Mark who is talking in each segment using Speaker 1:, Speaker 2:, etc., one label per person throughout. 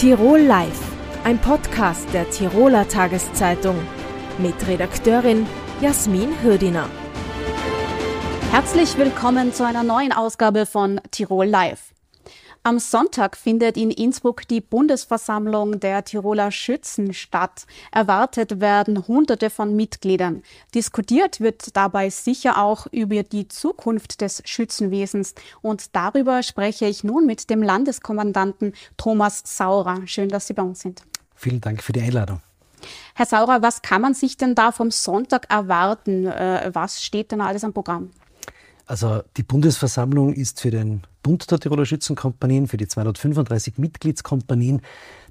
Speaker 1: Tirol Live, ein Podcast der Tiroler Tageszeitung mit Redakteurin Jasmin Hürdiner.
Speaker 2: Herzlich willkommen zu einer neuen Ausgabe von Tirol Live. Am Sonntag findet in Innsbruck die Bundesversammlung der Tiroler Schützen statt. Erwartet werden Hunderte von Mitgliedern. Diskutiert wird dabei sicher auch über die Zukunft des Schützenwesens. Und darüber spreche ich nun mit dem Landeskommandanten Thomas Saurer. Schön, dass Sie bei uns sind.
Speaker 3: Vielen Dank für die Einladung.
Speaker 2: Herr Saurer, was kann man sich denn da vom Sonntag erwarten? Äh, was steht denn alles am Programm?
Speaker 3: Also die Bundesversammlung ist für den Bund der Tiroler Schützenkompanien, für die 235 Mitgliedskompanien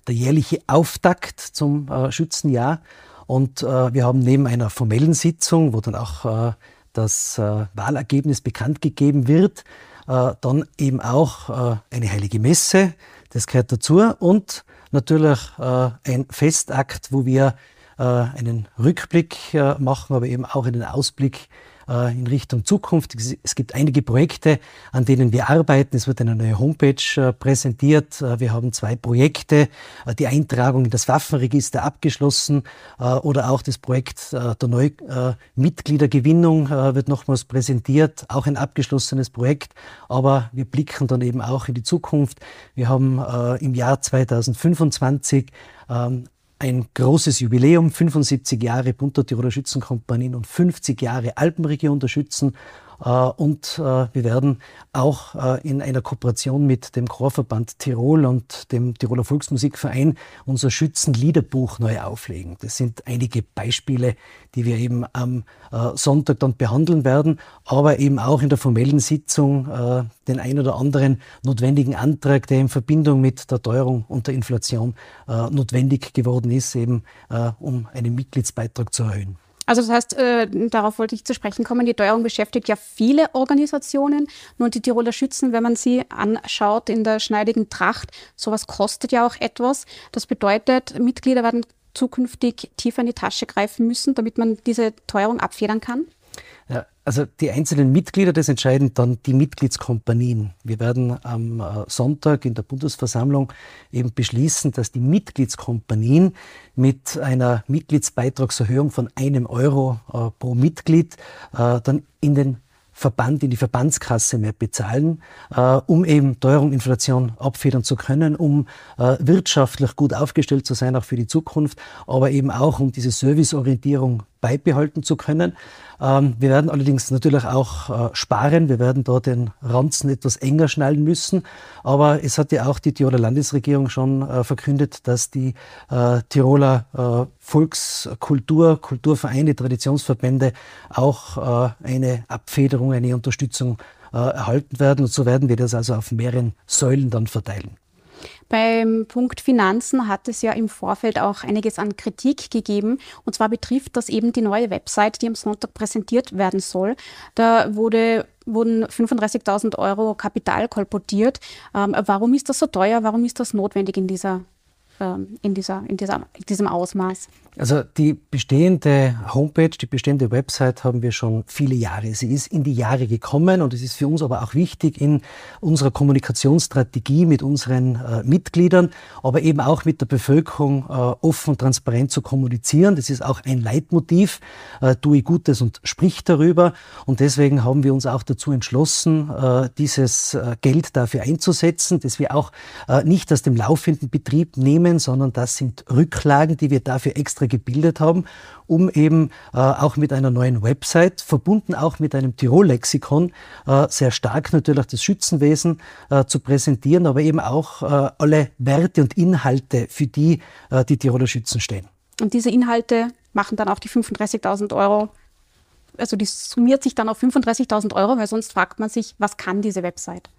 Speaker 3: der jährliche Auftakt zum äh, Schützenjahr. Und äh, wir haben neben einer formellen Sitzung, wo dann auch äh, das äh, Wahlergebnis bekannt gegeben wird, äh, dann eben auch äh, eine heilige Messe, das gehört dazu, und natürlich ein Festakt, wo wir einen Rückblick machen, aber eben auch einen Ausblick äh, in Richtung Zukunft. Es gibt einige Projekte, an denen wir arbeiten. Es wird eine neue Homepage äh, präsentiert. Äh, wir haben zwei Projekte, die Eintragung in das Waffenregister abgeschlossen oder auch das Projekt der Neumitgliedergewinnung wird nochmals präsentiert. Auch ein abgeschlossenes Projekt, aber wir blicken dann eben auch in die Zukunft. Wir haben im Jahr 2025 ein großes Jubiläum, 75 Jahre Bund der Tiroler Schützenkompanien und 50 Jahre Alpenregion der Schützen. Äh, und äh, wir werden auch äh, in einer Kooperation mit dem Chorverband Tirol und dem Tiroler Volksmusikverein unser Schützenliederbuch neu auflegen. Das sind einige Beispiele, die wir eben am Sonntag dann behandeln werden, aber eben auch in der formellen Sitzung den ein oder anderen notwendigen Antrag, der in Verbindung mit der Teuerung und der Inflation notwendig geworden ist, eben um einen Mitgliedsbeitrag zu erhöhen.
Speaker 2: Also das heißt, äh, darauf wollte ich zu sprechen kommen, die Teuerung beschäftigt ja viele Organisationen. Nur die Tiroler Schützen, wenn man sie anschaut in der schneidigen Tracht, sowas kostet ja auch etwas. Das bedeutet, Mitglieder werden zukünftig tiefer in die Tasche greifen müssen, damit man diese Teuerung abfedern kann.
Speaker 3: Ja, also die einzelnen Mitglieder, das entscheiden dann die Mitgliedskompanien. Wir werden am äh, Sonntag in der Bundesversammlung eben beschließen, dass die Mitgliedskompanien mit einer Mitgliedsbeitragserhöhung von einem Euro äh, pro Mitglied äh, dann in den Verband, in die Verbandskasse mehr bezahlen, äh, um eben Teuerung, Inflation abfedern zu können, um äh, wirtschaftlich gut aufgestellt zu sein, auch für die Zukunft, aber eben auch um diese Serviceorientierung beibehalten zu können. Ähm, wir werden allerdings natürlich auch äh, sparen. Wir werden da den Ranzen etwas enger schnallen müssen. Aber es hat ja auch die Tiroler Landesregierung schon äh, verkündet, dass die äh, Tiroler Volkskultur, Kulturvereine, Traditionsverbände auch eine Abfederung, eine Unterstützung erhalten werden. Und so werden wir das also auf mehreren Säulen dann verteilen.
Speaker 2: Beim Punkt Finanzen hat es ja im Vorfeld auch einiges an Kritik gegeben. Und zwar betrifft das eben die neue Website, die am Sonntag präsentiert werden soll. Da wurde wurden 35.000 Euro Kapital kolportiert. Ähm, warum ist das so teuer? Warum ist das notwendig in dieser ähm, in, dieser, in, dieser, in diesem Ausmaß?
Speaker 3: Also die bestehende Homepage, die bestehende Website haben wir schon viele Jahre. Sie ist in die Jahre gekommen und es ist für uns aber auch wichtig in unserer Kommunikationsstrategie mit unseren äh, Mitgliedern, aber eben auch mit der Bevölkerung äh, offen und transparent zu kommunizieren. Das ist auch ein Leitmotiv. Äh, tue Gutes und sprich darüber. Und deswegen haben wir uns auch dazu entschlossen, äh, dieses äh, Geld dafür einzusetzen, dass wir auch äh, nicht aus dem laufenden Betrieb nehmen, sondern das sind Rücklagen, die wir dafür extra gebildet haben, um eben äh, auch mit einer neuen Website, verbunden auch mit einem Tirol-Lexikon, äh, sehr stark natürlich das Schützenwesen äh, zu präsentieren, aber eben auch äh, alle Werte und Inhalte, für die äh, die Tiroler Schützen stehen.
Speaker 2: Und diese Inhalte machen dann auch die 35.000 Euro also die summiert sich dann auf 35.000 Euro, weil sonst fragt man sich, was kann diese Website?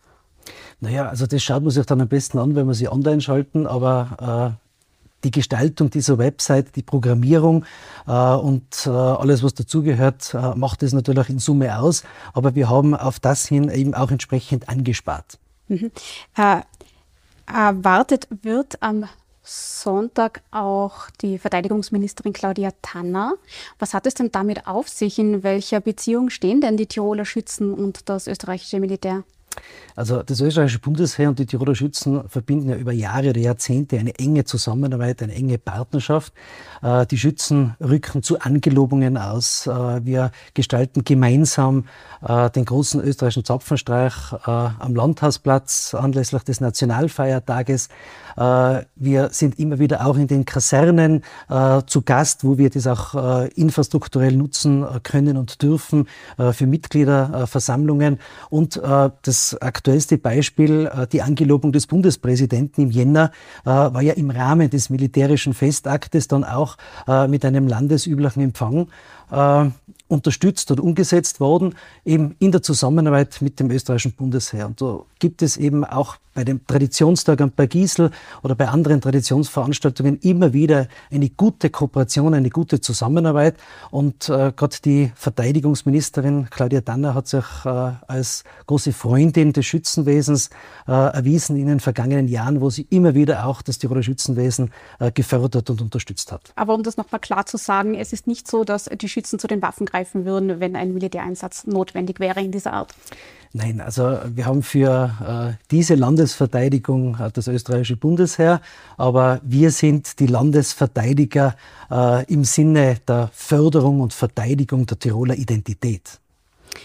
Speaker 3: Naja, also das schaut man sich dann am besten an, wenn wir sie online schalten, aber äh, die Gestaltung dieser Website, die Programmierung äh, und äh, alles, was dazugehört, äh, macht es natürlich in Summe aus. Aber wir haben auf das hin eben auch entsprechend angespart.
Speaker 2: Mhm. Äh, erwartet wird am Sonntag auch die Verteidigungsministerin Claudia Tanner. Was hat es denn damit auf sich? In welcher Beziehung stehen denn die Tiroler Schützen und das österreichische Militär?
Speaker 3: Also das österreichische Bundesheer und die Tiroler Schützen verbinden ja über Jahre oder Jahrzehnte eine enge Zusammenarbeit, eine enge Partnerschaft. Äh, die Schützen rücken zu Angelobungen aus. Äh, wir gestalten gemeinsam äh, den großen österreichischen Zapfenstreich am Landhausplatz anlässlich des Nationalfeiertages. Wir sind immer wieder auch in den Kasernen zu Gast, wo wir das auch infrastrukturell nutzen können und dürfen für Mitgliederversammlungen. Und das aktuellste Beispiel, die Angelobung des Bundespräsidenten im Jänner, war ja im Rahmen des militärischen Festaktes dann auch mit einem landesüblichen Empfang äh, unterstützt und umgesetzt worden, eben in der Zusammenarbeit mit dem österreichischen Bundesheer. Und da gibt es eben auch bei dem Traditionstag am Bergisel oder bei anderen Traditionsveranstaltungen immer wieder eine gute Kooperation, eine gute Zusammenarbeit. Und äh, gerade die Verteidigungsministerin Claudia Danner hat sich äh, als große Freundin des Schützenwesens äh, erwiesen in den vergangenen Jahren, wo sie immer wieder auch das Tiroler Schützenwesen äh, gefördert und unterstützt hat.
Speaker 2: Aber um das nochmal klar zu sagen, es ist nicht so, dass die Schützen zu den Waffen greifen würden, wenn ein Militäreinsatz notwendig wäre in dieser Art.
Speaker 3: Nein, also wir haben für äh, diese Landesverteidigung äh, das österreichische Bundesheer, aber wir sind die Landesverteidiger äh, im Sinne der Förderung und Verteidigung der Tiroler Identität.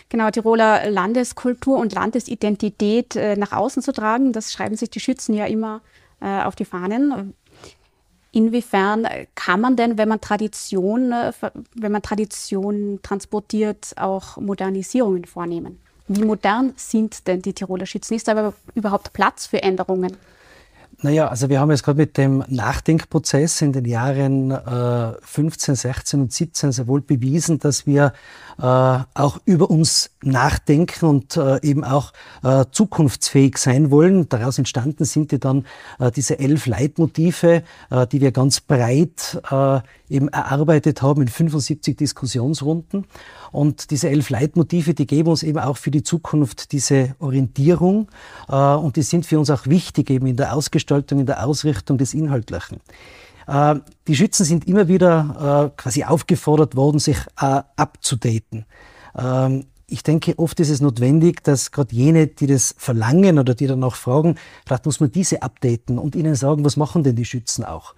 Speaker 2: Genau, Tiroler Landeskultur und Landesidentität äh, nach außen zu tragen, das schreiben sich die Schützen ja immer äh, auf die Fahnen. Inwiefern kann man denn, wenn man Tradition, äh, wenn man Tradition transportiert, auch Modernisierungen vornehmen? Wie modern sind denn die Tiroler Schützen? Ist da überhaupt Platz für Änderungen?
Speaker 3: Naja, also wir haben jetzt gerade mit dem Nachdenkprozess in den Jahren äh, 15, 16 und 17 sehr wohl bewiesen, dass wir äh, auch über uns nachdenken und äh, eben auch äh, zukunftsfähig sein wollen. Daraus entstanden sind ja dann äh, diese elf Leitmotive, äh, die wir ganz breit eben erarbeitet haben in 75 Diskussionsrunden. Und diese elf Leitmotive, die geben uns eben auch für die Zukunft diese Orientierung äh, und die sind für uns auch wichtig eben in der Ausgestaltung, in der Ausrichtung des Inhaltlichen. Äh, die Schützen sind immer wieder äh, quasi aufgefordert worden, sich abzudaten. Ähm, ich denke, oft ist es notwendig, dass gerade jene, die das verlangen oder die danach fragen, vielleicht muss man diese updaten und ihnen sagen, was machen denn die Schützen auch.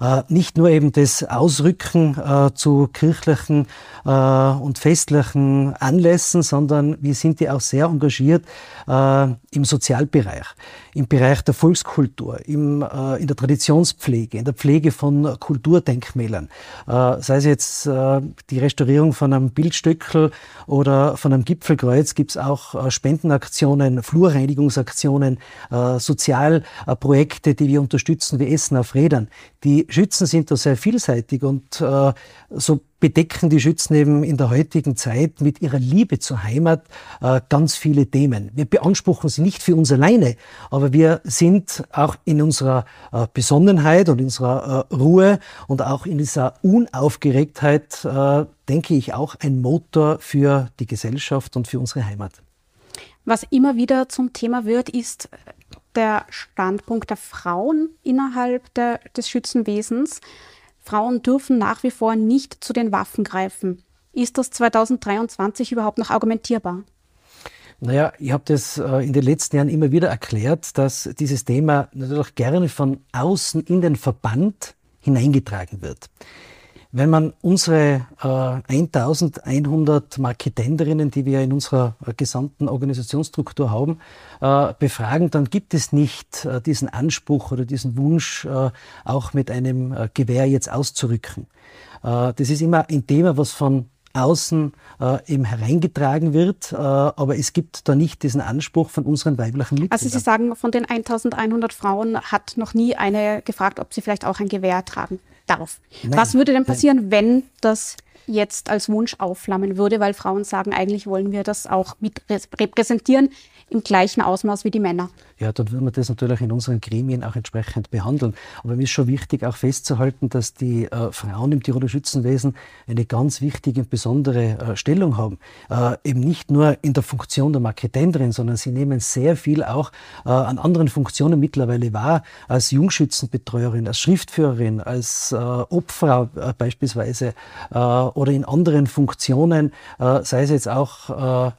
Speaker 3: Äh, nicht nur eben das Ausrücken äh, zu kirchlichen äh, und festlichen Anlässen, sondern wir sind ja auch sehr engagiert im Sozialbereich, im Bereich der Volkskultur, im, in der Traditionspflege, in der Pflege von Kulturdenkmälern. sei es jetzt die Restaurierung von einem Bildstöckel oder von einem Gipfelkreuz, gibt es auch Spendenaktionen, Flurreinigungsaktionen, Sozialprojekte, die wir unterstützen, wie Essen auf Rädern. Die Schützen sind da sehr vielseitig und äh, so bedecken die Schützen eben in der heutigen Zeit mit ihrer Liebe zur Heimat äh, ganz viele Themen. Wir beanspruchen sie nicht für uns alleine, aber wir sind auch in unserer äh, Besonnenheit und in unserer äh, Ruhe und auch in dieser Unaufgeregtheit, äh, denke ich, auch ein Motor für die Gesellschaft und für unsere Heimat.
Speaker 2: Was immer wieder zum Thema wird, ist der Standpunkt der Frauen innerhalb der, des Schützenwesens. Frauen dürfen nach wie vor nicht zu den Waffen greifen. Ist das 2023 überhaupt noch argumentierbar?
Speaker 3: Naja, ich habe das äh, in den letzten Jahren immer wieder erklärt, dass dieses Thema natürlich gerne von außen in den Verband hineingetragen wird. Wenn man unsere äh, 1100 Marketenderinnen, die wir in unserer äh, gesamten Organisationsstruktur haben, äh, befragen, dann gibt es nicht äh, diesen Anspruch oder diesen Wunsch, äh, auch mit einem äh, Gewehr jetzt auszurücken. das ist immer ein Thema, was von außen äh, eben hereingetragen wird, äh, aber es gibt da nicht diesen Anspruch von unseren weiblichen Mitgliedern.
Speaker 2: Also Sie sagen, von den 1100 Frauen hat noch nie eine gefragt, ob sie vielleicht auch ein Gewehr tragen darf. Nein, Was würde denn passieren, wenn das jetzt als Wunsch aufflammen würde, weil Frauen sagen, eigentlich wollen wir das auch mit repräsentieren im gleichen Ausmaß wie die Männer?
Speaker 3: ja, dann würden wir das natürlich in unseren Gremien auch entsprechend behandeln. Aber mir ist schon wichtig, auch festzuhalten, dass die äh, Frauen im Tiroler Schützenwesen eine ganz wichtige und besondere äh, Stellung haben. Äh, eben nicht nur in der Funktion der Marketenderin, sondern sie nehmen sehr viel auch äh, an anderen Funktionen mittlerweile wahr, als Jungschützenbetreuerin, als Schriftführerin, als äh, Obfrau äh, beispielsweise oder in anderen Funktionen, sei es jetzt auch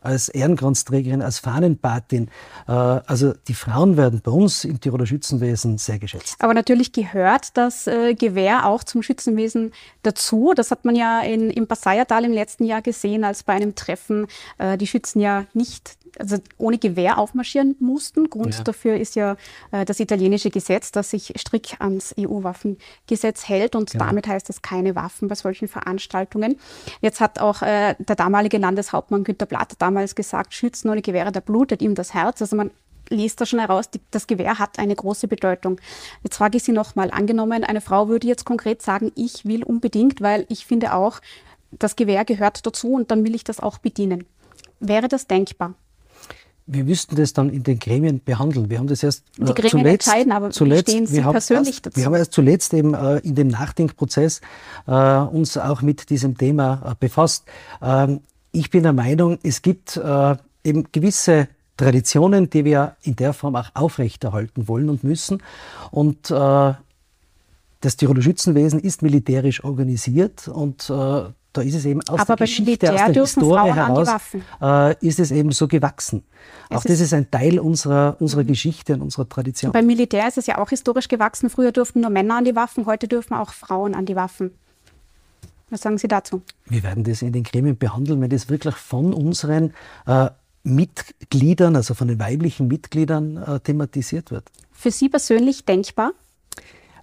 Speaker 3: als Ehrenkranzträgerin, als Fahnenpatin. also die Frauen werden bei uns im Tiroler Schützenwesen sehr geschätzt.
Speaker 2: Aber natürlich gehört das äh, Gewehr auch zum Schützenwesen dazu. Das hat man ja in, im Passaiertal im letzten Jahr gesehen, als bei einem Treffen äh, die Schützen ja nicht also ohne Gewehr aufmarschieren mussten. Grund ja. dafür ist ja äh, das italienische Gesetz, das sich strikt ans EU-Waffengesetz hält und genau. damit heißt es keine Waffen bei solchen Veranstaltungen. Jetzt hat auch äh, der damalige Landeshauptmann Günter Platt damals gesagt, Schützen ohne Gewehre, da blutet ihm das Herz. Also man liest da schon heraus, die, das Gewehr hat eine große Bedeutung. Jetzt frage ich Sie nochmal, angenommen, eine Frau würde jetzt konkret sagen, ich will unbedingt, weil ich finde auch, das Gewehr gehört dazu und dann will ich das auch bedienen. Wäre das denkbar?
Speaker 3: Wir müssten das dann in den Gremien behandeln. Wir haben das erst
Speaker 2: die Gremien zuletzt, entscheiden, aber zuletzt, stehen Sie persönlich
Speaker 3: erst, dazu? Wir haben erst zuletzt eben äh, in dem Nachdenkprozess äh, uns auch mit diesem Thema äh, befasst. Ähm, ich bin der Meinung, es gibt äh, eben gewisse Traditionen, die wir in der Form auch aufrechterhalten wollen und müssen. Und äh, das Tiroler Schützenwesen ist militärisch organisiert und äh, da ist es eben aus
Speaker 2: Aber
Speaker 3: der Geschichte, aus der Historie heraus, äh, ist es eben so gewachsen. Es auch das ist ein Teil unserer, unserer. Geschichte und unserer Tradition.
Speaker 2: Beim Militär ist es ja auch historisch gewachsen. Früher durften nur Männer an die Waffen, heute dürfen auch Frauen an die Waffen. Was sagen Sie dazu?
Speaker 3: Wir werden das in den Gremien behandeln, wenn das wirklich von unseren äh, Mitgliedern, also von den weiblichen Mitgliedern äh, thematisiert wird.
Speaker 2: Für Sie persönlich denkbar?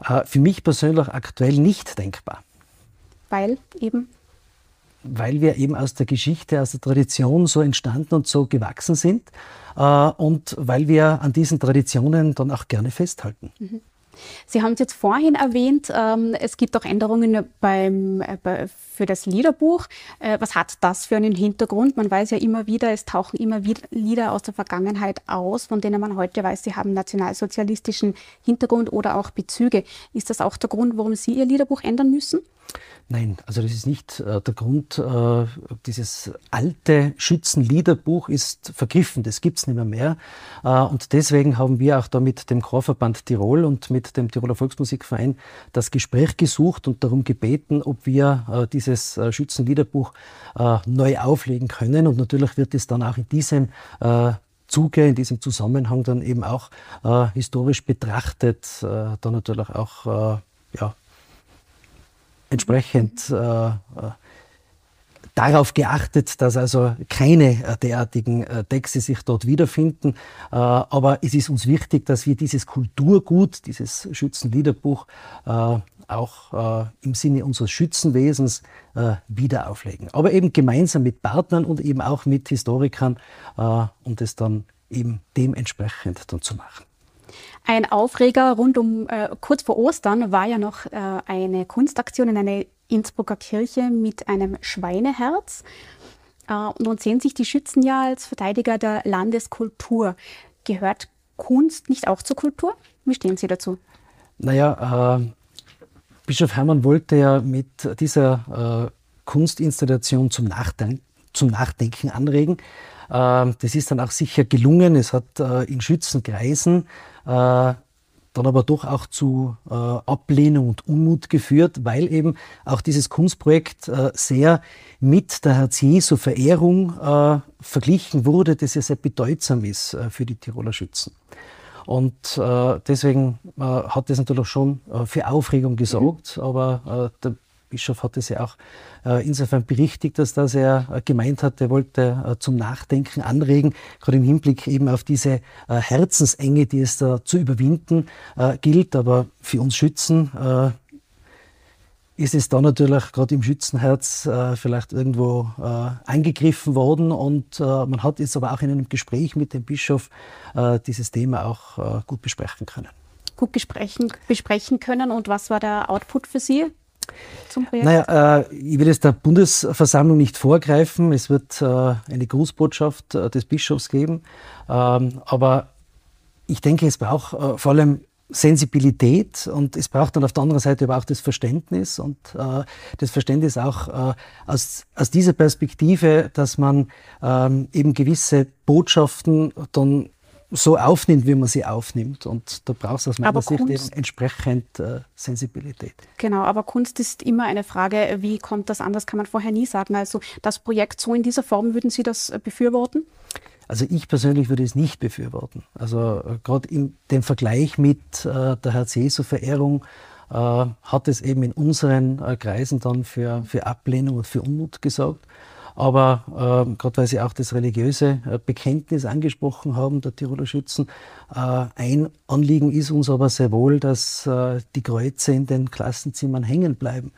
Speaker 3: Äh, für mich persönlich aktuell nicht denkbar.
Speaker 2: Weil eben?
Speaker 3: Weil wir eben aus der Geschichte, aus der Tradition so entstanden und so gewachsen sind äh, und weil wir an diesen Traditionen dann auch gerne festhalten. Mhm.
Speaker 2: Sie haben es jetzt vorhin erwähnt, ähm, es gibt auch Änderungen beim, äh, bei, für das Liederbuch. Äh, was hat das für einen Hintergrund? Man weiß ja immer wieder, es tauchen immer wieder Lieder aus der Vergangenheit aus, von denen man heute weiß, sie haben nationalsozialistischen Hintergrund oder auch Bezüge. Ist das auch der Grund, warum Sie Ihr Liederbuch ändern müssen?
Speaker 3: Nein, also das ist nicht äh, der Grund. Äh, dieses alte Schützenliederbuch ist vergriffen, das gibt es nicht mehr, mehr. Äh, und deswegen haben wir auch da mit dem Chorverband Tirol und mit dem Tiroler Volksmusikverein das Gespräch gesucht und darum gebeten, ob wir äh, dieses äh, Schützenliederbuch äh, neu auflegen können. Und natürlich wird es dann auch in diesem Zuge, in diesem Zusammenhang dann eben auch historisch betrachtet, dann natürlich auch ja, entsprechend äh, äh, darauf geachtet, dass also keine äh, derartigen äh, Texte sich dort wiederfinden. Äh, aber es ist uns wichtig, dass wir dieses Kulturgut, dieses Schützenliederbuch auch im Sinne unseres Schützenwesens wieder auflegen. Aber eben gemeinsam mit Partnern und eben auch mit Historikern, um das dann eben dementsprechend dann zu machen.
Speaker 2: Ein Aufreger rund um äh, kurz vor Ostern war ja noch äh, eine Kunstaktion in einer Innsbrucker Kirche mit einem Schweineherz. Äh, und nun sehen sich die Schützen ja als Verteidiger der Landeskultur. Gehört Kunst nicht auch zur Kultur? Wie stehen Sie dazu?
Speaker 3: Naja, äh, Bischof Hermann wollte ja mit dieser äh, Kunstinstallation zum, Nachdenken, zum Nachdenken anregen. Ähm, das ist dann auch sicher gelungen. Es hat äh, in Schützenkreisen äh, dann aber doch auch zu äh, Ablehnung und Unmut geführt, weil eben auch dieses Kunstprojekt äh, sehr mit der Herz-Jesu-Verehrung äh, verglichen wurde, das ja sehr bedeutsam ist äh, für die Tiroler Schützen. Und äh, deswegen äh, hat das natürlich schon für Aufregung gesorgt, mhm. aber der Bischof hat es ja auch äh, insofern berichtigt, dass das er äh, gemeint hat, er wollte äh, zum Nachdenken anregen, gerade im Hinblick eben auf diese äh, Herzensenge, die es da zu überwinden äh, gilt. Aber für uns Schützen äh, ist es da natürlich gerade im Schützenherz vielleicht irgendwo eingegriffen worden. Und man hat jetzt aber auch in einem Gespräch mit dem Bischof dieses Thema auch gut besprechen können.
Speaker 2: Gut besprechen, besprechen können. Und was war der Output für Sie?
Speaker 3: Zum Projekt? Naja, äh, ich will jetzt der Bundesversammlung nicht vorgreifen. Es wird äh, eine Grußbotschaft äh, des Bischofs geben. Ähm, aber ich denke, es braucht äh, vor allem Sensibilität und es braucht dann auf der anderen Seite aber auch das Verständnis und äh, das Verständnis auch äh, aus, aus dieser Perspektive, dass man ähm, eben gewisse Botschaften dann so aufnimmt, wie man sie aufnimmt. Und da braucht es aus meiner aber Sicht Kunst, eben entsprechend äh, Sensibilität.
Speaker 2: Genau, aber Kunst ist immer eine Frage, wie kommt das an? Das kann man vorher nie sagen. Also das Projekt so in dieser Form, würden Sie das äh, befürworten?
Speaker 3: Also ich persönlich würde es nicht befürworten. Also äh, gerade in dem Vergleich mit äh, der Herz-Jesu-Verehrung äh, hat es eben in unseren äh, Kreisen dann für, für Ablehnung und für Unmut gesorgt. Aber äh, gerade weil Sie auch das religiöse äh, Bekenntnis angesprochen haben, der Tiroler Schützen, äh, ein Anliegen ist uns aber sehr wohl, dass äh, die Kreuze in den Klassenzimmern hängen bleiben,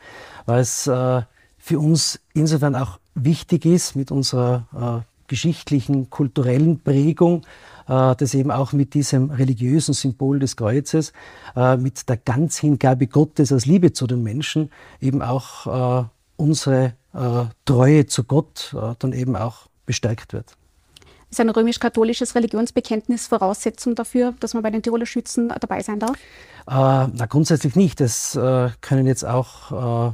Speaker 3: weil es äh, für uns insofern auch wichtig ist mit unserer äh, geschichtlichen, kulturellen Prägung, äh, das eben auch mit diesem religiösen Symbol des Kreuzes, äh, mit der Ganzhingabe Gottes aus Liebe zu den Menschen, eben auch äh, unsere Treue zu Gott dann eben auch bestärkt wird.
Speaker 2: Ist ein römisch-katholisches Religionsbekenntnis Voraussetzung dafür, dass man bei den Tiroler Schützen dabei sein darf?
Speaker 3: Äh, na, grundsätzlich nicht. Es äh, können jetzt auch äh,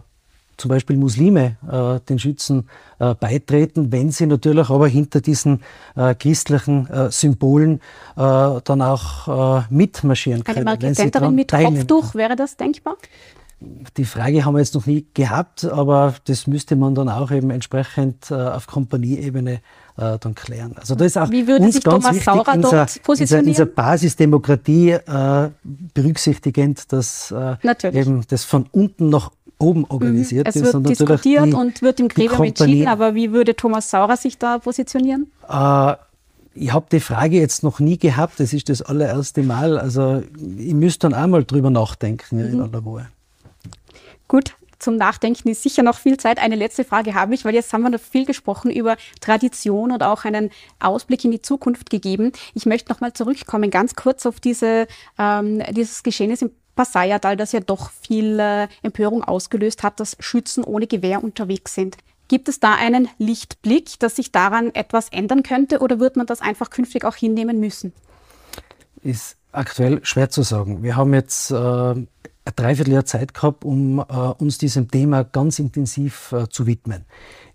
Speaker 3: zum Beispiel Muslime äh, den Schützen äh, beitreten, wenn sie natürlich aber hinter diesen äh, christlichen äh, Symbolen äh, dann auch äh, mitmarschieren können.
Speaker 2: Eine Marketenterin mit Kopftuch, wäre das denkbar?
Speaker 3: Die Frage haben wir jetzt noch nie gehabt, aber das müsste man dann auch eben entsprechend auf Kompanieebene äh, dann klären. Also da ist auch
Speaker 2: Wie würde uns sich ganz Thomas Saurer in dieser,
Speaker 3: positionieren? In dieser Basisdemokratie äh, berücksichtigend, dass äh, eben das von unten nach oben mhm. organisiert
Speaker 2: ist. Es wird diskutiert die, und wird im Gremium entschieden, aber wie würde Thomas Saurer sich da positionieren?
Speaker 3: Äh, ich habe die Frage jetzt noch nie gehabt, das ist das allererste Mal. Also ich müsste dann einmal drüber nachdenken mhm. in aller Ruhe.
Speaker 2: Gut, zum Nachdenken ist sicher noch viel Zeit. Eine letzte Frage habe ich, weil jetzt haben wir noch viel gesprochen über Tradition und auch einen Ausblick in die Zukunft gegeben. Ich möchte noch mal zurückkommen, ganz kurz auf diese, ähm, dieses Geschehnis im Passayadal, das ja doch viel äh, Empörung ausgelöst hat, dass Schützen ohne Gewehr unterwegs sind. Gibt es da einen Lichtblick, dass sich daran etwas ändern könnte oder wird man das einfach künftig auch hinnehmen müssen?
Speaker 3: Ist aktuell schwer zu sagen. Wir haben jetzt äh, ein Dreivierteljahr Zeit gehabt, um äh, uns diesem Thema ganz intensiv äh, zu widmen.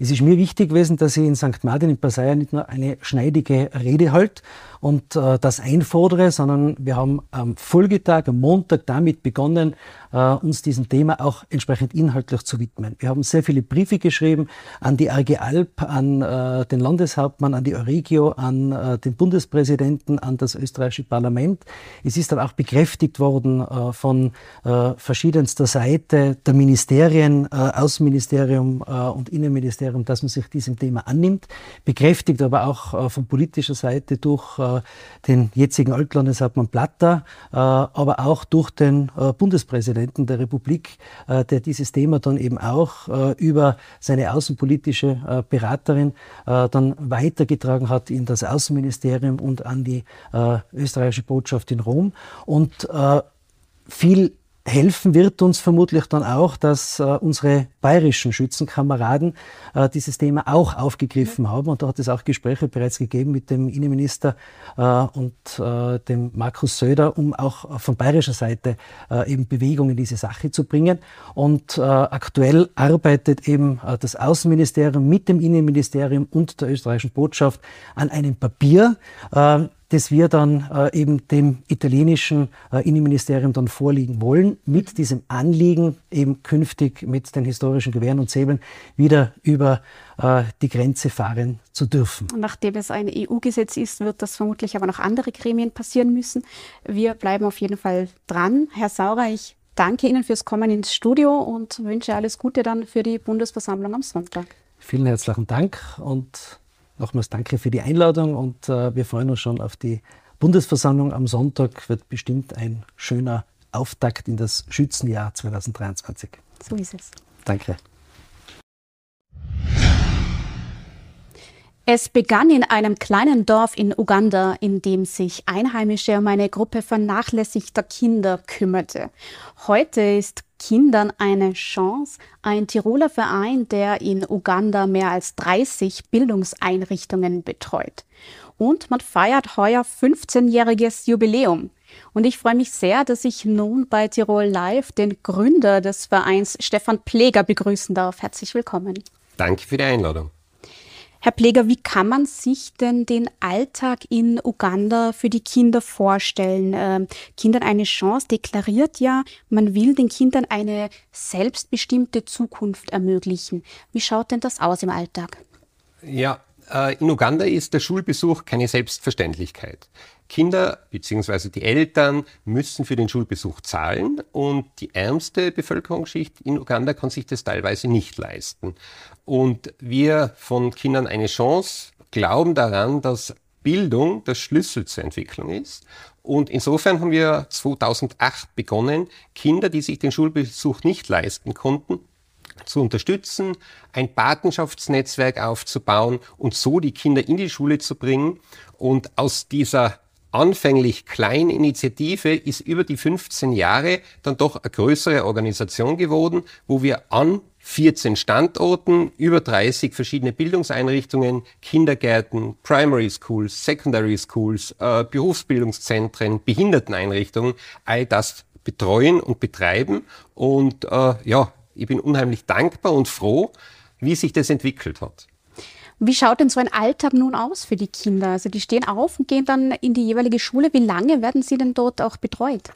Speaker 3: Es ist mir wichtig gewesen, dass ich in St. Martin in Passaia nicht nur eine schneidige Rede halte, und äh, das einfordere, sondern wir haben am Folgetag, am Montag damit begonnen, uns diesem Thema auch entsprechend inhaltlich zu widmen. Wir haben sehr viele Briefe geschrieben an die AG Alp, an äh, den Landeshauptmann, an die Euregio, an äh, den Bundespräsidenten, an das österreichische Parlament. Es ist dann auch bekräftigt worden äh, von äh, verschiedenster Seite der Ministerien, äh, Außenministerium äh, und Innenministerium, dass man sich diesem Thema annimmt. Bekräftigt aber auch äh, von politischer Seite durch äh, den jetzigen Altlandeshauptmann Platter, äh, aber auch durch den äh, Bundespräsidenten der Republik, äh, der dieses Thema dann eben auch über seine außenpolitische Beraterin dann weitergetragen hat in das Außenministerium und an die österreichische Botschaft in Rom. Und viel helfen wird uns vermutlich dann auch, dass äh, unsere bayerischen Schützenkameraden äh, dieses Thema auch aufgegriffen haben. Und da hat es auch Gespräche bereits gegeben mit dem Innenminister äh, und äh, dem Markus Söder, um auch von bayerischer Seite äh, eben Bewegung in diese Sache zu bringen. Und äh, aktuell arbeitet eben das Außenministerium mit dem Innenministerium und der österreichischen Botschaft an einem Papier, das wir dann äh, eben dem italienischen äh, Innenministerium dann vorlegen wollen, mit diesem Anliegen eben künftig mit den historischen Gewehren und Säbeln wieder über äh, die Grenze fahren zu dürfen.
Speaker 2: Nachdem es ein EU-Gesetz ist, wird das vermutlich aber noch andere Gremien passieren müssen. Wir bleiben auf jeden Fall dran. Herr Saurer, ich danke Ihnen fürs Kommen ins Studio und wünsche alles Gute dann für die Bundesversammlung am Sonntag.
Speaker 3: Vielen herzlichen Dank und Nochmals danke für die Einladung und äh, wir freuen uns schon auf die Bundesversammlung am Sonntag. Wird bestimmt ein schöner Auftakt in das Schützenjahr 2023.
Speaker 2: So ist es.
Speaker 3: Danke.
Speaker 2: Es begann in einem kleinen Dorf in Uganda, in dem sich Einheimische um eine Gruppe vernachlässigter Kinder kümmerte. Heute ist Kindern eine Chance. Ein Tiroler Verein, der in Uganda mehr als 30 Bildungseinrichtungen betreut. und man feiert heuer 15-jähriges Jubiläum. Und ich freue mich sehr, dass ich nun bei Tirol Live den Gründer des Vereins Stefan Pleger begrüßen darf. Herzlich willkommen.
Speaker 4: Danke für die Einladung.
Speaker 2: Herr Pleger, wie kann man sich denn den Alltag in Uganda für die Kinder vorstellen? Ähm, Kindern eine Chance deklariert ja, man will den Kindern eine selbstbestimmte Zukunft ermöglichen. Wie schaut denn das aus im Alltag?
Speaker 4: Ja, äh, in Uganda ist der Schulbesuch keine Selbstverständlichkeit. Kinder bzw. die Eltern müssen für den Schulbesuch zahlen und die ärmste Bevölkerungsschicht in Uganda kann sich das teilweise nicht leisten. Und wir von Kindern eine Chance glauben daran, dass Bildung der Schlüssel zur Entwicklung ist. Und insofern haben wir 2008 begonnen, Kinder, die sich den Schulbesuch nicht leisten konnten, zu unterstützen, ein Patenschaftsnetzwerk aufzubauen und so die Kinder in die Schule zu bringen. Und aus dieser anfänglich kleinen Initiative ist über die 15 Jahre dann doch eine größere Organisation geworden, wo wir an 14 Standorten, über 30 verschiedene Bildungseinrichtungen, Kindergärten, Primary Schools, Secondary Schools, äh, Berufsbildungszentren, Behinderteneinrichtungen, all das betreuen und betreiben. Und äh, ja, ich bin unheimlich dankbar und froh, wie sich das entwickelt hat.
Speaker 2: Wie schaut denn so ein Alltag nun aus für die Kinder? Also die stehen auf und gehen dann in die jeweilige Schule. Wie lange werden sie denn dort auch betreut?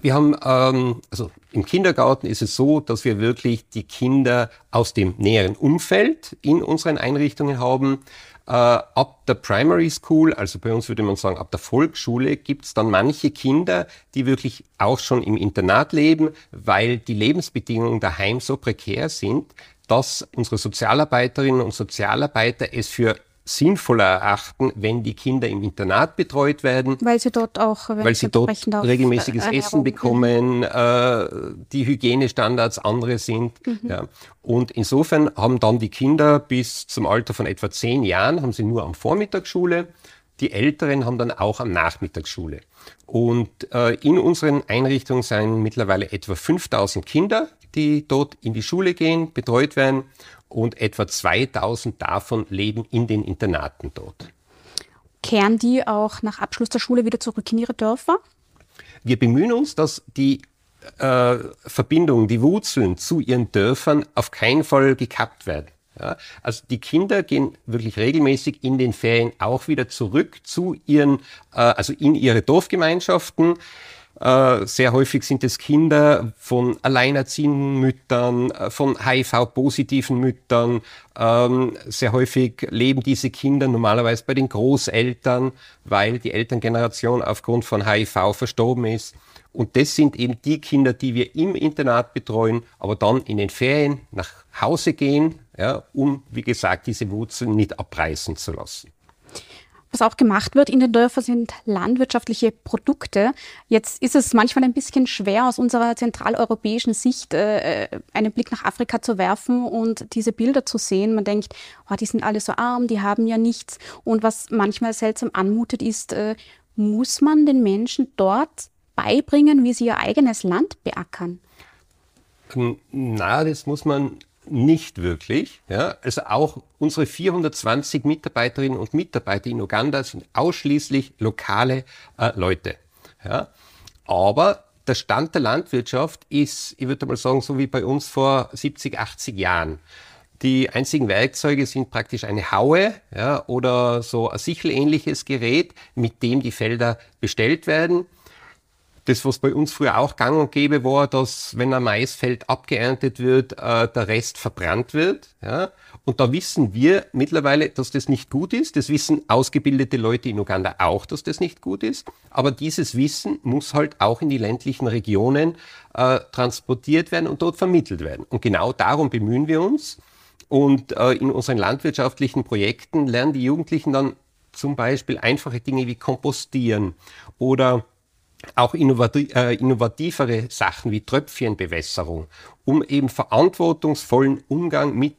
Speaker 4: Wir haben, ähm, also im Kindergarten ist es so, dass wir wirklich die Kinder aus dem näheren Umfeld in unseren Einrichtungen haben. Äh, ab der Primary School, also bei uns würde man sagen, ab der Volksschule, gibt es dann manche Kinder, die wirklich auch schon im Internat leben, weil die Lebensbedingungen daheim so prekär sind, dass unsere Sozialarbeiterinnen und Sozialarbeiter es für sinnvoller erachten, wenn die Kinder im Internat betreut werden.
Speaker 2: Weil sie dort auch,
Speaker 4: weil sie dort regelmäßiges Ernährung. Essen bekommen, äh, die Hygienestandards andere sind. Mhm. Ja. Und insofern haben dann die Kinder bis zum Alter von etwa zehn Jahren, haben sie nur am Vormittagsschule. Die Älteren haben dann auch am Nachmittagsschule. Und äh, in unseren Einrichtungen sind mittlerweile etwa 5000 Kinder, die dort in die Schule gehen, betreut werden und etwa 2000 davon leben in den Internaten dort.
Speaker 2: Kehren die auch nach Abschluss der Schule wieder zurück in ihre Dörfer?
Speaker 4: Wir bemühen uns, dass die äh, Verbindungen, die Wurzeln zu ihren Dörfern auf keinen Fall gekappt werden. Ja, also die Kinder gehen wirklich regelmäßig in den Ferien auch wieder zurück zu ihren, äh, also in ihre Dorfgemeinschaften. Äh, sehr häufig sind es Kinder von alleinerziehenden Müttern, äh, von HIV-positiven Müttern. Ähm, sehr häufig leben diese Kinder normalerweise bei den Großeltern, weil die Elterngeneration aufgrund von HIV verstorben ist. Und das sind eben die Kinder, die wir im Internat betreuen, aber dann in den Ferien nach Hause gehen, ja, um, wie gesagt, diese Wurzeln nicht abreißen zu lassen.
Speaker 2: Was auch gemacht wird in den Dörfern sind landwirtschaftliche Produkte. Jetzt ist es manchmal ein bisschen schwer aus unserer zentraleuropäischen Sicht äh, äh, einen Blick nach Afrika zu werfen und diese Bilder zu sehen. Man denkt, oh, die sind alle so arm, die haben ja nichts. Und was manchmal seltsam anmutet, ist, äh, muss man den Menschen dort beibringen, wie sie ihr eigenes Land beackern?
Speaker 4: Na, das muss man nicht wirklich. Ja? Also auch unsere 420 Mitarbeiterinnen und Mitarbeiter in Uganda sind ausschließlich lokale äh, Leute. Ja? Aber der Stand der Landwirtschaft ist, ich würde mal sagen, so wie bei uns vor 70, 80 Jahren. Die einzigen Werkzeuge sind praktisch eine Haue ja, oder so ein sichelähnliches Gerät, mit dem die Felder bestellt werden das, was bei uns früher auch gang und gäbe war, dass wenn ein Maisfeld abgeerntet wird, äh, der Rest verbrannt wird. Ja? Und da wissen wir mittlerweile, dass das nicht gut ist. Das wissen ausgebildete Leute in Uganda auch, dass das nicht gut ist. Aber dieses Wissen muss halt auch in die ländlichen Regionen äh, transportiert werden und dort vermittelt werden. Und genau darum bemühen wir uns. Und äh, in unseren landwirtschaftlichen Projekten lernen die Jugendlichen dann zum Beispiel einfache Dinge wie Kompostieren oder auch äh, innovativere Sachen wie Tröpfchenbewässerung, um eben verantwortungsvollen Umgang mit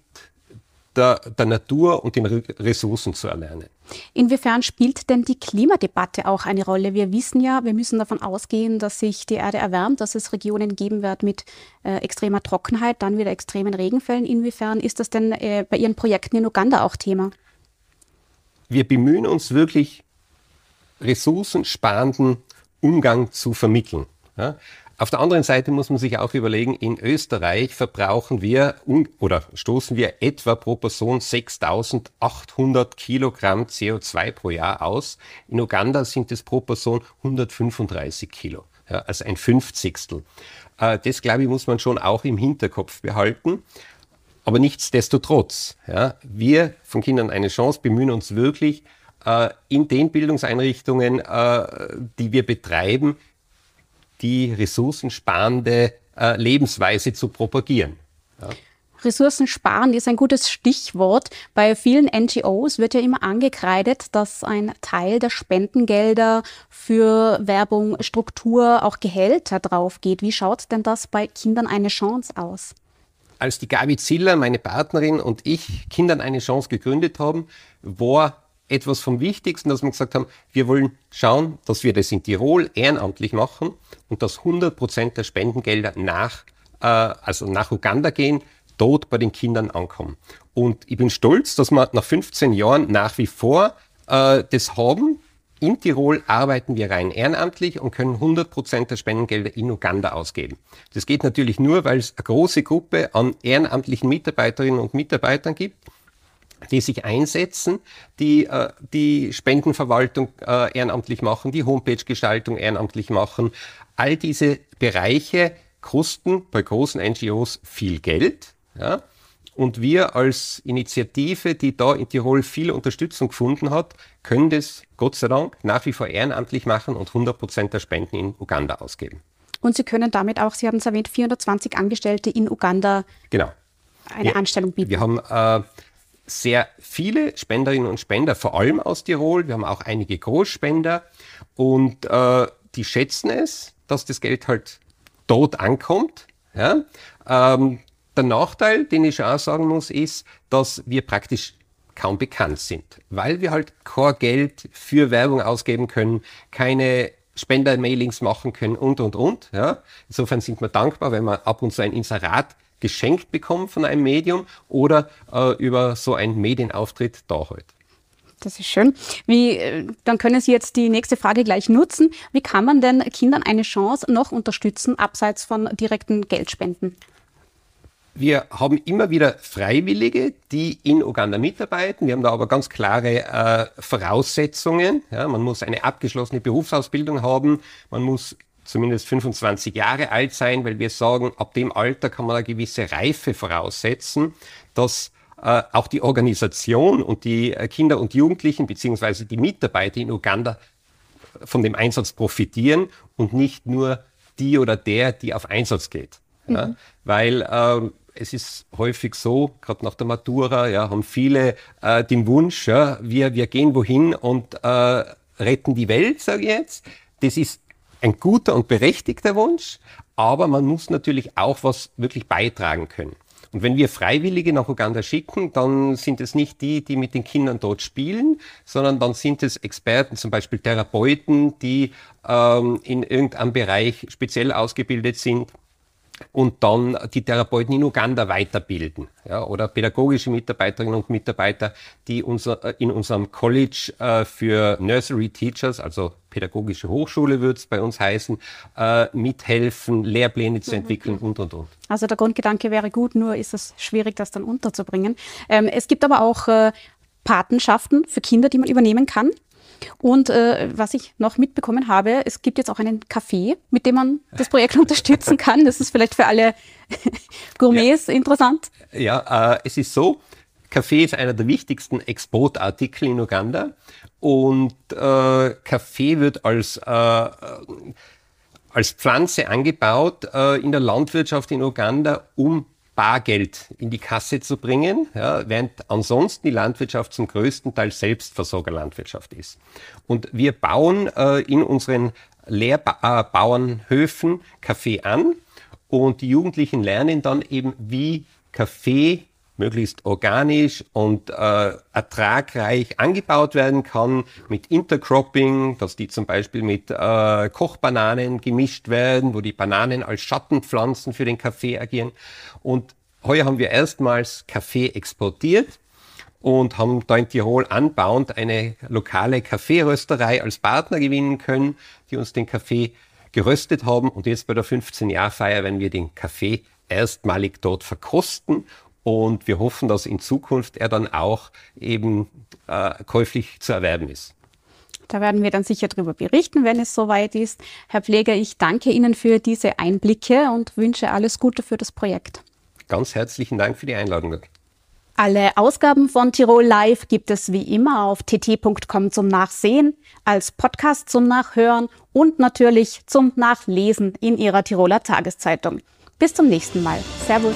Speaker 4: der, der, Natur und den Ressourcen zu erlernen.
Speaker 2: Inwiefern spielt denn die Klimadebatte auch eine Rolle? Wir wissen ja, wir müssen davon ausgehen, dass sich die Erde erwärmt, dass es Regionen geben wird mit äh, extremer Trockenheit, dann wieder extremen Regenfällen. Inwiefern ist das denn äh, bei Ihren Projekten in Uganda auch Thema?
Speaker 4: wir bemühen uns wirklich, ressourcensparenden Umgang zu vermitteln. Ja? Auf der anderen Seite muss man sich auch überlegen, in Österreich verbrauchen wir oder stoßen wir etwa pro Person 6800 Kilogramm CO2 pro Jahr aus. In Uganda sind es pro Person 135 Kilo, ja, also ein Fünfzigstel. Äh, das, glaube ich, muss man schon auch im Hinterkopf behalten. Aber nichtsdestotrotz, ja, wir von Kindern eine Chance bemühen uns wirklich, in den Bildungseinrichtungen, äh, die wir betreiben, die ressourcensparende äh, Lebensweise zu propagieren. Ja.
Speaker 2: Ressourcen sparen ist ein gutes Stichwort. Bei vielen NGOs wird ja immer angekreidet, dass ein Teil der Spendengelder für Werbung, Struktur, auch Gehälter drauf geht. Wie schaut denn das bei Kindern eine Chance aus?
Speaker 4: Als die Gabi Ziller, meine Partnerin und ich Kindern eine Chance gegründet haben, war etwas vom Wichtigsten, dass wir gesagt haben, wir wollen schauen, dass wir das in Tirol ehrenamtlich machen und dass 100 Prozent der Spendengelder nach, äh, also nach Uganda gehen, dort bei den Kindern ankommen. Und ich bin stolz, dass wir nach 15 Jahren nach wie vor äh, das haben. In Tirol arbeiten wir rein ehrenamtlich und können 100 Prozent der Spendengelder in Uganda ausgeben. Das geht natürlich nur, weil es eine große Gruppe an ehrenamtlichen Mitarbeiterinnen und Mitarbeitern gibt die sich einsetzen, die äh, die Spendenverwaltung äh, ehrenamtlich machen, die Homepage-Gestaltung ehrenamtlich machen. All diese Bereiche kosten bei großen NGOs viel Geld. Ja? Und wir als Initiative, die da in Tirol viel Unterstützung gefunden hat, können das Gott sei Dank nach wie vor ehrenamtlich machen und 100 Prozent der Spenden in Uganda ausgeben.
Speaker 2: Und Sie können damit auch, Sie haben es erwähnt, 420 Angestellte in Uganda
Speaker 4: genau.
Speaker 2: eine wir, Anstellung bieten.
Speaker 4: Wir haben äh, sehr viele Spenderinnen und Spender, vor allem aus Tirol. Wir haben auch einige Großspender und äh, die schätzen es, dass das Geld halt dort ankommt. Ja? Ähm, der Nachteil, den ich auch sagen muss, ist, dass wir praktisch kaum bekannt sind, weil wir halt kein Geld für Werbung ausgeben können, keine Spender-Mailings machen können und, und, und. Ja? Insofern sind wir dankbar, wenn wir ab und zu ein Inserat geschenkt bekommen von einem Medium oder äh, über so einen Medienauftritt da halt.
Speaker 2: Das ist schön. Wie, äh, dann können Sie jetzt die nächste Frage gleich nutzen. Wie kann man denn Kindern eine Chance noch unterstützen, abseits von direkten Geldspenden?
Speaker 4: Wir haben immer wieder Freiwillige, die in Uganda mitarbeiten. Wir haben da aber ganz klare äh, Voraussetzungen. Ja, man muss eine abgeschlossene Berufsausbildung haben. Man muss zumindest 25 Jahre alt sein, weil wir sagen, ab dem Alter kann man eine gewisse Reife voraussetzen, dass äh, auch die Organisation und die äh, Kinder und Jugendlichen beziehungsweise die Mitarbeiter in Uganda von dem Einsatz profitieren und nicht nur die oder der, die auf Einsatz geht. Mhm. Ja? Weil äh, es ist häufig so, gerade nach der Matura, ja, haben viele äh, den Wunsch, ja, wir, wir gehen wohin und äh, retten die Welt, sage ich jetzt. Das ist ein guter und berechtigter Wunsch, aber man muss natürlich auch was wirklich beitragen können. Und wenn wir Freiwillige nach Uganda schicken, dann sind es nicht die, die mit den Kindern dort spielen, sondern dann sind es Experten, zum Beispiel Therapeuten, die ähm, in irgendeinem Bereich speziell ausgebildet sind und dann die Therapeuten in Uganda weiterbilden. Ja, oder pädagogische Mitarbeiterinnen und Mitarbeiter, die unser, äh, in unserem College äh, für Nursery Teachers, also pädagogische Hochschule wird es bei uns heißen, äh, mithelfen, Lehrpläne zu entwickeln und, und, und.
Speaker 2: Also der Grundgedanke wäre gut, nur ist es schwierig, das dann unterzubringen. Ähm, es gibt aber auch äh, Patenschaften für Kinder, die man übernehmen kann. Und äh, was ich noch mitbekommen habe, es gibt jetzt auch einen Café, mit dem man das Projekt unterstützen kann. Das ist vielleicht für alle Gourmets
Speaker 4: ja.
Speaker 2: interessant.
Speaker 4: Ja, äh, es ist so, Kaffee ist einer der wichtigsten Exportartikel in Uganda und äh, Kaffee wird als, äh, als Pflanze angebaut äh, in der Landwirtschaft in Uganda, um Bargeld in die Kasse zu bringen, ja, während ansonsten die Landwirtschaft zum größten Teil Selbstversorgerlandwirtschaft ist. Und wir bauen äh, in unseren Lehrbauernhöfen äh, Kaffee an und die Jugendlichen lernen dann eben, wie Kaffee möglichst organisch und äh, ertragreich angebaut werden kann mit Intercropping, dass die zum Beispiel mit äh, Kochbananen gemischt werden, wo die Bananen als Schattenpflanzen für den Kaffee agieren. Und heuer haben wir erstmals Kaffee exportiert und haben da in Tirol anbauend eine lokale Kaffeerösterei als Partner gewinnen können, die uns den Kaffee geröstet haben. Und jetzt bei der 15-Jahr-Feier werden wir den Kaffee erstmalig dort verkosten. Und wir hoffen, dass in Zukunft er dann auch eben äh, käuflich zu erwerben ist.
Speaker 2: Da werden wir dann sicher darüber berichten, wenn es soweit ist. Herr Pfleger, ich danke Ihnen für diese Einblicke und wünsche alles Gute für das Projekt.
Speaker 4: Ganz herzlichen Dank für die Einladung.
Speaker 2: Alle Ausgaben von Tirol Live gibt es wie immer auf tt.com zum Nachsehen, als Podcast zum Nachhören und natürlich zum Nachlesen in Ihrer Tiroler Tageszeitung. Bis zum nächsten Mal. Servus.